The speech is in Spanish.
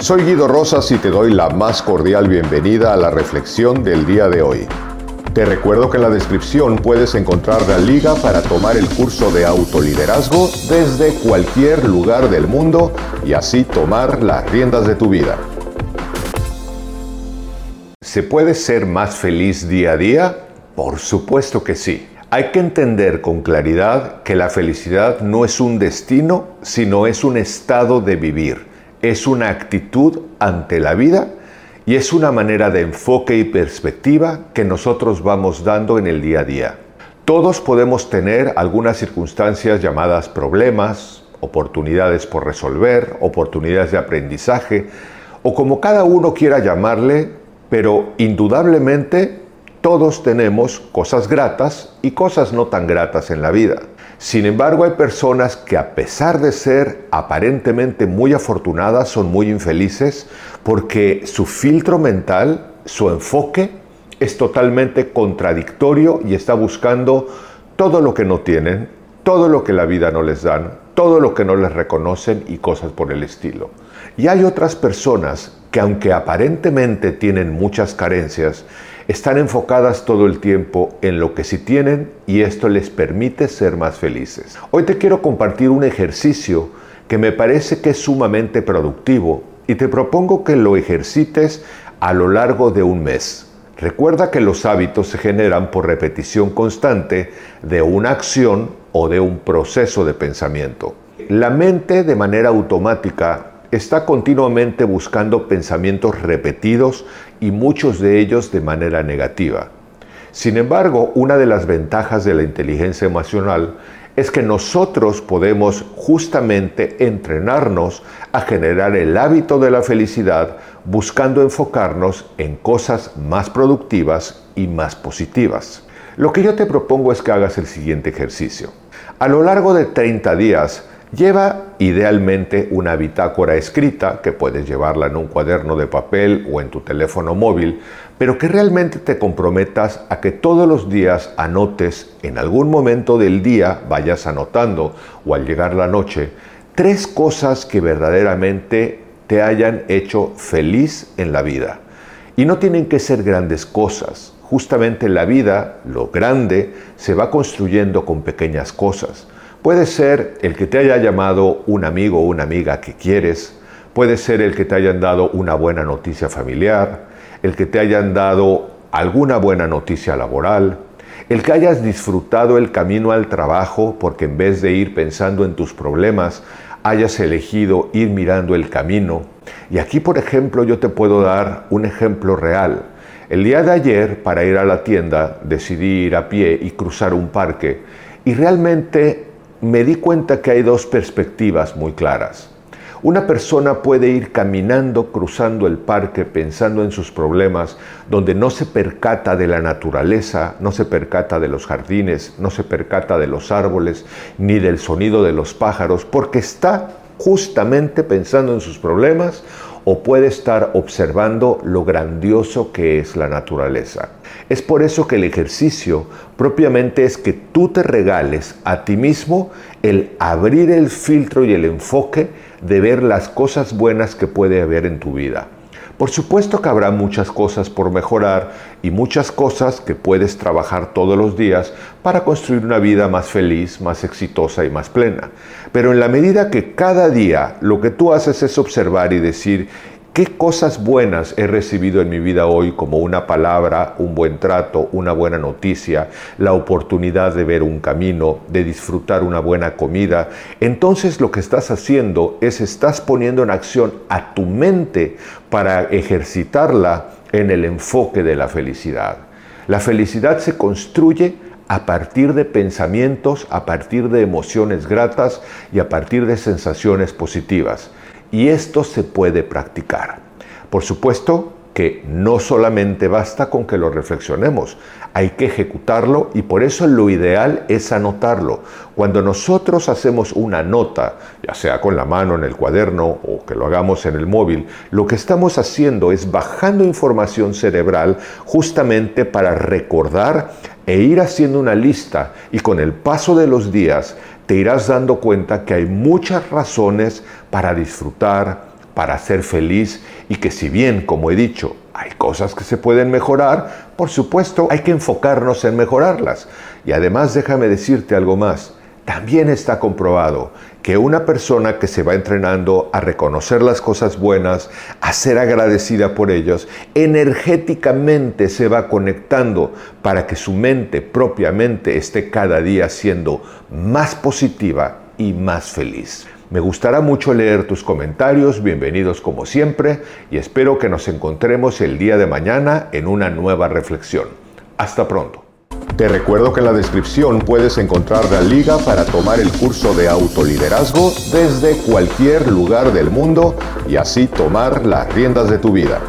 Soy Guido Rosas y te doy la más cordial bienvenida a la reflexión del día de hoy. Te recuerdo que en la descripción puedes encontrar la liga para tomar el curso de autoliderazgo desde cualquier lugar del mundo y así tomar las riendas de tu vida. ¿Se puede ser más feliz día a día? Por supuesto que sí. Hay que entender con claridad que la felicidad no es un destino, sino es un estado de vivir es una actitud ante la vida y es una manera de enfoque y perspectiva que nosotros vamos dando en el día a día. Todos podemos tener algunas circunstancias llamadas problemas, oportunidades por resolver, oportunidades de aprendizaje, o como cada uno quiera llamarle, pero indudablemente todos tenemos cosas gratas y cosas no tan gratas en la vida. Sin embargo, hay personas que a pesar de ser aparentemente muy afortunadas, son muy infelices porque su filtro mental, su enfoque, es totalmente contradictorio y está buscando todo lo que no tienen, todo lo que la vida no les dan, todo lo que no les reconocen y cosas por el estilo. Y hay otras personas que aunque aparentemente tienen muchas carencias, están enfocadas todo el tiempo en lo que sí tienen y esto les permite ser más felices. Hoy te quiero compartir un ejercicio que me parece que es sumamente productivo y te propongo que lo ejercites a lo largo de un mes. Recuerda que los hábitos se generan por repetición constante de una acción o de un proceso de pensamiento. La mente de manera automática está continuamente buscando pensamientos repetidos y muchos de ellos de manera negativa. Sin embargo, una de las ventajas de la inteligencia emocional es que nosotros podemos justamente entrenarnos a generar el hábito de la felicidad buscando enfocarnos en cosas más productivas y más positivas. Lo que yo te propongo es que hagas el siguiente ejercicio. A lo largo de 30 días, Lleva idealmente una bitácora escrita, que puedes llevarla en un cuaderno de papel o en tu teléfono móvil, pero que realmente te comprometas a que todos los días anotes, en algún momento del día vayas anotando o al llegar la noche, tres cosas que verdaderamente te hayan hecho feliz en la vida. Y no tienen que ser grandes cosas. Justamente la vida, lo grande, se va construyendo con pequeñas cosas. Puede ser el que te haya llamado un amigo o una amiga que quieres, puede ser el que te hayan dado una buena noticia familiar, el que te hayan dado alguna buena noticia laboral, el que hayas disfrutado el camino al trabajo porque en vez de ir pensando en tus problemas, hayas elegido ir mirando el camino. Y aquí, por ejemplo, yo te puedo dar un ejemplo real. El día de ayer, para ir a la tienda, decidí ir a pie y cruzar un parque y realmente me di cuenta que hay dos perspectivas muy claras. Una persona puede ir caminando, cruzando el parque, pensando en sus problemas, donde no se percata de la naturaleza, no se percata de los jardines, no se percata de los árboles, ni del sonido de los pájaros, porque está justamente pensando en sus problemas o puede estar observando lo grandioso que es la naturaleza. Es por eso que el ejercicio propiamente es que tú te regales a ti mismo el abrir el filtro y el enfoque de ver las cosas buenas que puede haber en tu vida. Por supuesto que habrá muchas cosas por mejorar y muchas cosas que puedes trabajar todos los días para construir una vida más feliz, más exitosa y más plena. Pero en la medida que cada día lo que tú haces es observar y decir, ¿Qué cosas buenas he recibido en mi vida hoy como una palabra, un buen trato, una buena noticia, la oportunidad de ver un camino, de disfrutar una buena comida? Entonces lo que estás haciendo es estás poniendo en acción a tu mente para ejercitarla en el enfoque de la felicidad. La felicidad se construye a partir de pensamientos, a partir de emociones gratas y a partir de sensaciones positivas. Y esto se puede practicar. Por supuesto que no solamente basta con que lo reflexionemos, hay que ejecutarlo y por eso lo ideal es anotarlo. Cuando nosotros hacemos una nota, ya sea con la mano en el cuaderno o que lo hagamos en el móvil, lo que estamos haciendo es bajando información cerebral justamente para recordar e ir haciendo una lista y con el paso de los días te irás dando cuenta que hay muchas razones para disfrutar, para ser feliz y que si bien, como he dicho, hay cosas que se pueden mejorar, por supuesto hay que enfocarnos en mejorarlas. Y además déjame decirte algo más. También está comprobado que una persona que se va entrenando a reconocer las cosas buenas, a ser agradecida por ellos, energéticamente se va conectando para que su mente propiamente esté cada día siendo más positiva y más feliz. Me gustará mucho leer tus comentarios, bienvenidos como siempre, y espero que nos encontremos el día de mañana en una nueva reflexión. Hasta pronto. Te recuerdo que en la descripción puedes encontrar la liga para tomar el curso de autoliderazgo desde cualquier lugar del mundo y así tomar las riendas de tu vida.